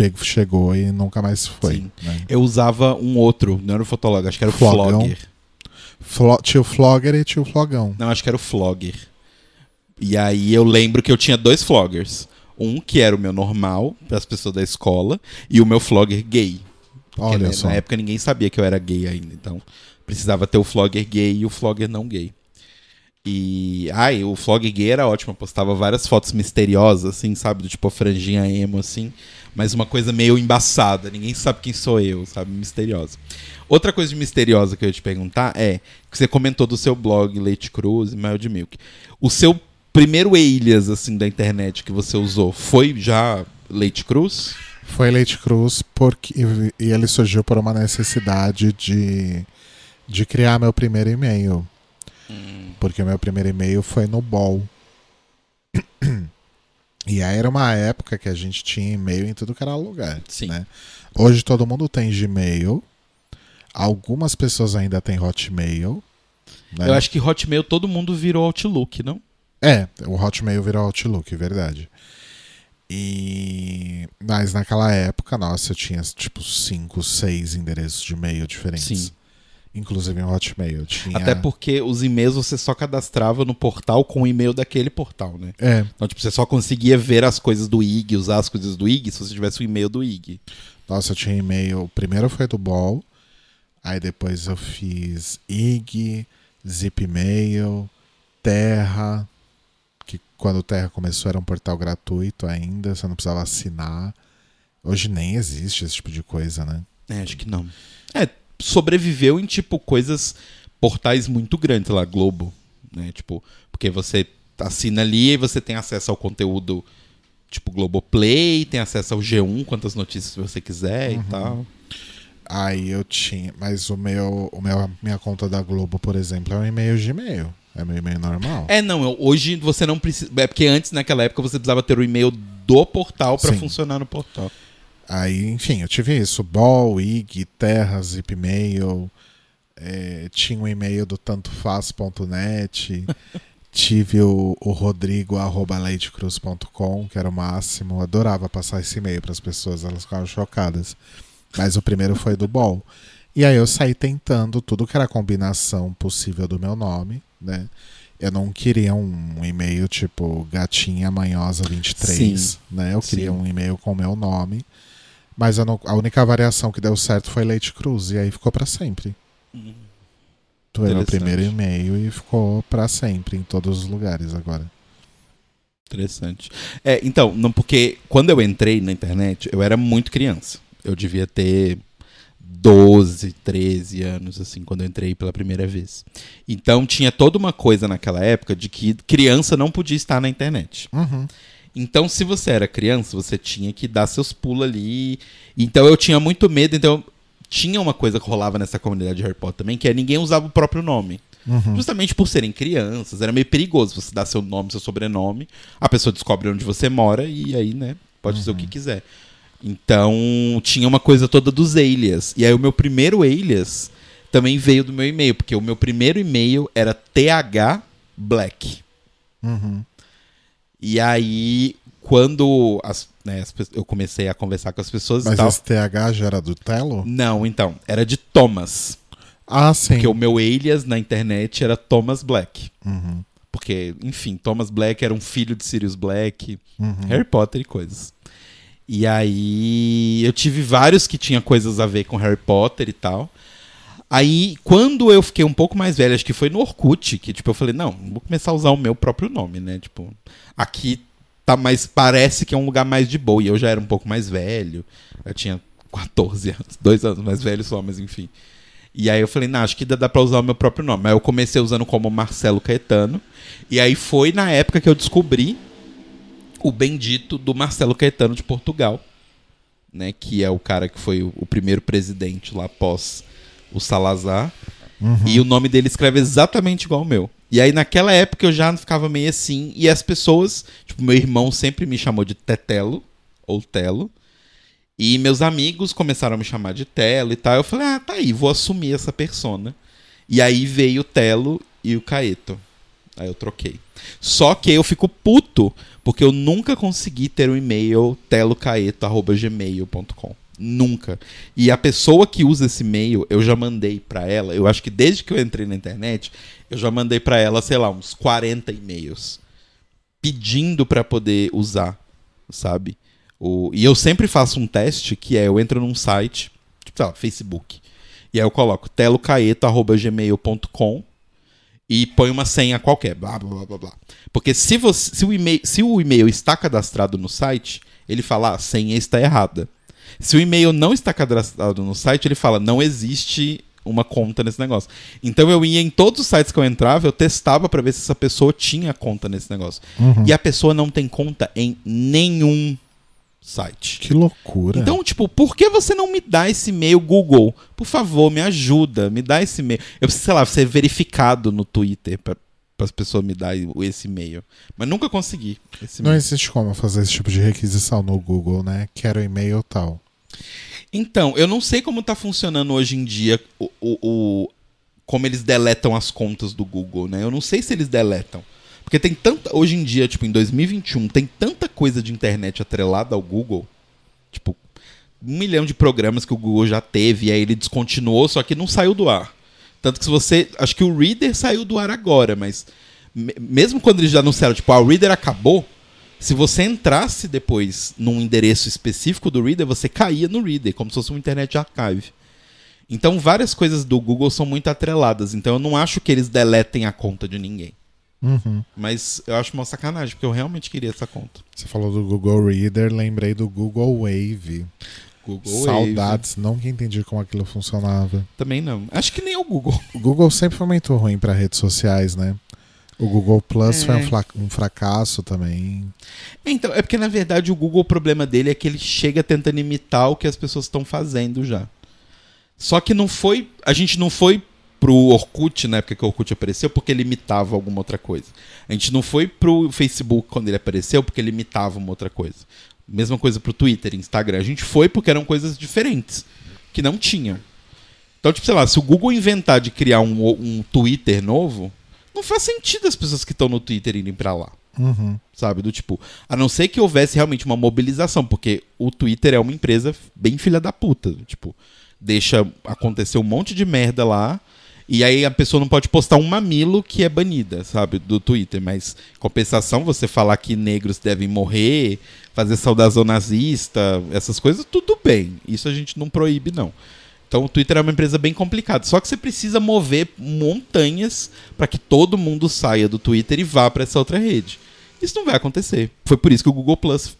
pego, chegou e nunca mais foi. Né? Eu usava um outro, não era o Fotolog, acho que era o Flogão. Flogger. Flo, tio Flogger e tio Flogão. Não, acho que era o Flogger. E aí eu lembro que eu tinha dois Floggers. Um que era o meu normal, para as pessoas da escola, e o meu Flogger gay. Porque Olha né, só. na época ninguém sabia que eu era gay ainda, então precisava ter o Flogger gay e o Flogger não gay. E. Ai, o Flogger gay era ótimo, eu postava várias fotos misteriosas, assim, sabe? Do tipo a franjinha emo, assim. Mas uma coisa meio embaçada, ninguém sabe quem sou eu, sabe? Misteriosa. Outra coisa de misteriosa que eu ia te perguntar é que você comentou do seu blog Leite Cruz e Mild Milk. O seu primeiro alias, assim, da internet que você usou foi já Leite Cruz? Foi Leite Cruz porque, e ele surgiu por uma necessidade de, de criar meu primeiro e-mail. Porque o meu primeiro e-mail foi no BOL. E aí era uma época que a gente tinha e-mail em tudo que era lugar. Sim. Né? Hoje todo mundo tem Gmail. Algumas pessoas ainda têm Hotmail. né? Eu acho que Hotmail todo mundo virou Outlook, não? É, o Hotmail virou Outlook, verdade. E mas naquela época, nossa, eu tinha tipo cinco, seis endereços de e-mail diferentes. Sim. Inclusive em Hotmail. Tinha... Até porque os e-mails você só cadastrava no portal com o e-mail daquele portal, né? É, Então, tipo, você só conseguia ver as coisas do IG, usar as coisas do IG, se você tivesse o e-mail do IG. nossa, eu tinha e-mail. O primeiro foi do Ball. Aí depois eu fiz IG, Zipmail, Terra. Que quando o Terra começou era um portal gratuito ainda, você não precisava assinar. Hoje nem existe esse tipo de coisa, né? É, acho que não. É, sobreviveu em, tipo, coisas, portais muito grandes, lá, Globo, né? Tipo, porque você assina ali e você tem acesso ao conteúdo, tipo, Globoplay, tem acesso ao G1, quantas notícias você quiser e tal. Aí eu tinha, mas o meu, o meu, minha conta da Globo, por exemplo, é um e-mail Gmail. É meu e-mail normal. É, não, hoje você não precisa. É porque antes, naquela época, você precisava ter o e-mail do portal Sim. funcionar no portal. Aí, enfim, eu tive isso: Ball, IG, Terra, Zipmail. é, tinha um e-mail do tantofaz.net. Tive o, o Rodrigo, arroba leitecruz.com, que era o máximo. Eu adorava passar esse e-mail para as pessoas, elas ficavam chocadas. Mas o primeiro foi do Bol. E aí eu saí tentando tudo que era combinação possível do meu nome, né? Eu não queria um e-mail tipo gatinha manhosa 23, Sim. né? Eu queria Sim. um e-mail com o meu nome. Mas eu não- a única variação que deu certo foi Leite Cruz. E aí ficou para sempre. Foi meu Interessante. primeiro e-mail e ficou para sempre em todos os lugares agora. Interessante. É, então, não, porque quando eu entrei na internet, eu era muito criança. Eu devia ter 12, 13 anos, assim, quando eu entrei pela primeira vez. Então tinha toda uma coisa naquela época de que criança não podia estar na internet. Uhum. Então, se você era criança, você tinha que dar seus pulos ali. Então eu tinha muito medo, então tinha uma coisa que rolava nessa comunidade de Harry Potter também, que é ninguém usava o próprio nome. Uhum. Justamente por serem crianças, era meio perigoso você dar seu nome, seu sobrenome, a pessoa descobre onde você mora e aí, né, pode fazer o que quiser. Então, tinha uma coisa toda dos alias. E aí o meu primeiro alias também veio do meu e-mail, porque o meu primeiro e-mail era TH Black. Uhum. E aí, quando as, né, as eu comecei a conversar com as pessoas e Mas tal. esse TH já era do Telo? Não, então, era de Thomas. Ah, sim. Porque o meu alias na internet era Thomas Black. Uhum. Porque, enfim, Thomas Black era um filho de Sirius Black, Uhum. Harry Potter e coisas. E aí eu tive vários que tinham coisas a ver com Harry Potter e tal. Aí, quando eu fiquei um pouco mais velho, acho que foi no Orkut, que tipo, eu falei, não, vou começar a usar o meu próprio nome, né? Tipo, aqui tá mais. Parece que é um lugar mais de boa. E eu já era um pouco mais velho. Eu tinha 14 anos, dois anos mais velho só, mas enfim. E aí eu falei, não, acho que dá, dá pra usar o meu próprio nome. Aí eu comecei usando como Marcelo Caetano. E aí foi na época que eu descobri o bendito do Marcelo Caetano de Portugal, né? Que é o cara que foi o, primeiro presidente lá após o Salazar. Uhum. E o nome dele escreve exatamente igual ao meu. E aí naquela época eu já ficava meio assim. E as pessoas, tipo, meu irmão sempre me chamou de Tetelo, ou Telo. E meus amigos começaram a me chamar de Telo e tal. Eu falei, ah, tá aí, vou assumir essa persona. E aí veio o Telo e o Caeto. Aí eu troquei. Só que eu fico puto, porque eu nunca consegui ter o e-mail telocaeto.gmail.com. Nunca. E a pessoa que usa esse e-mail, eu já mandei pra ela, eu acho que desde que eu entrei na internet, eu já mandei pra ela, sei lá, uns 40 e-mails pedindo pra poder usar, sabe? O, e eu sempre faço um teste que é eu entro num site, tipo, sei lá, Facebook. E aí eu coloco telocaeto.gmail.com e põe uma senha qualquer, blá blá blá blá blá. Porque se, você, se, o e-mail, se o e-mail está cadastrado no site, ele fala, ah, a senha está errada. Se o e-mail não está cadastrado no site, ele fala, não existe uma conta nesse negócio. Então eu ia em todos os sites que eu entrava, eu testava pra ver se essa pessoa tinha conta nesse negócio. Uhum. E a pessoa não tem conta em nenhum site. Que loucura. Então, tipo, por que você não me dá esse e-mail Google? Por favor, me ajuda, me dá esse e-mail. Eu preciso, sei lá, ser verificado no Twitter para as pessoas me darem esse e-mail. Mas nunca consegui Não existe como fazer esse tipo de requisição no Google, né? Quero e-mail tal. Então, eu não sei como tá funcionando hoje em dia o, o- o- como eles deletam as contas do Google, né? Eu não sei se eles deletam. Porque tem tanta. Hoje em dia, tipo, em 2021, tem tanta coisa de internet atrelada ao Google. Tipo, um milhão de programas que o Google já teve, e aí ele descontinuou, só que não saiu do ar. Tanto que se você. Acho que o Reader saiu do ar agora, mas. me- Mesmo quando eles já anunciaram, tipo, ah, o Reader acabou. Se você entrasse depois num endereço específico do Reader, você caía no Reader, como se fosse um Internet Archive. Então, várias coisas do Google são muito atreladas. Então, eu não acho que eles deletem a conta de ninguém. Uhum. Mas eu acho uma sacanagem, porque eu realmente queria essa conta. Você falou do Google Reader, lembrei do Google Wave. Google Saudades, nunca entendi como aquilo funcionava. Wave. Também não. Acho que nem o Google. O Google sempre foi muito ruim para redes sociais, né? O Google Plus É. foi um, fla- um fracasso também. Então, é porque na verdade o Google, o problema dele é que ele chega tentando imitar o que as pessoas estão fazendo já. Só que não foi. A gente não foi pro Orkut, na época que o Orkut apareceu, porque ele imitava alguma outra coisa. A gente não foi pro Facebook quando ele apareceu, porque ele imitava uma outra coisa. Mesma coisa pro Twitter, Instagram. A gente foi porque eram coisas diferentes, que não tinham. Então, tipo, sei lá, se o Google inventar de criar um, um Twitter novo, não faz sentido as pessoas que estão no Twitter irem pra lá. Uhum. Sabe? Do tipo, a não ser que houvesse realmente uma mobilização, porque o Twitter é uma empresa bem filha da puta. Tipo, deixa acontecer um monte de merda lá. E aí a pessoa não pode postar um mamilo que é banida, sabe, do Twitter. Mas, compensação, você falar que negros devem morrer, fazer saudação nazista, essas coisas, tudo bem. Isso a gente não proíbe, não. Então o Twitter é uma empresa bem complicada. Só que você precisa mover montanhas para que todo mundo saia do Twitter e vá para essa outra rede. Isso não vai acontecer. Foi por isso que o Google Plus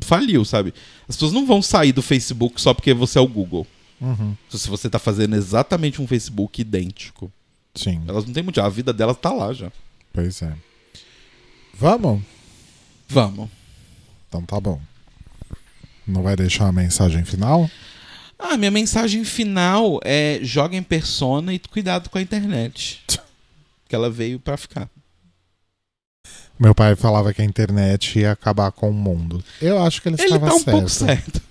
faliu, sabe? As pessoas não vão sair do Facebook só porque você é o Google. Uhum. Se você tá fazendo exatamente um Facebook idêntico. Sim, Elas não têm motivo. A vida delas tá lá já. pois é. Vamos? Vamos. Então tá bom. Não vai deixar a mensagem final? Ah, minha mensagem final é joga em persona e cuidado com a internet. que ela veio pra ficar. Meu pai falava que a internet ia acabar com o mundo. Eu acho que ele, Ele estava tá um certo. pouco certo.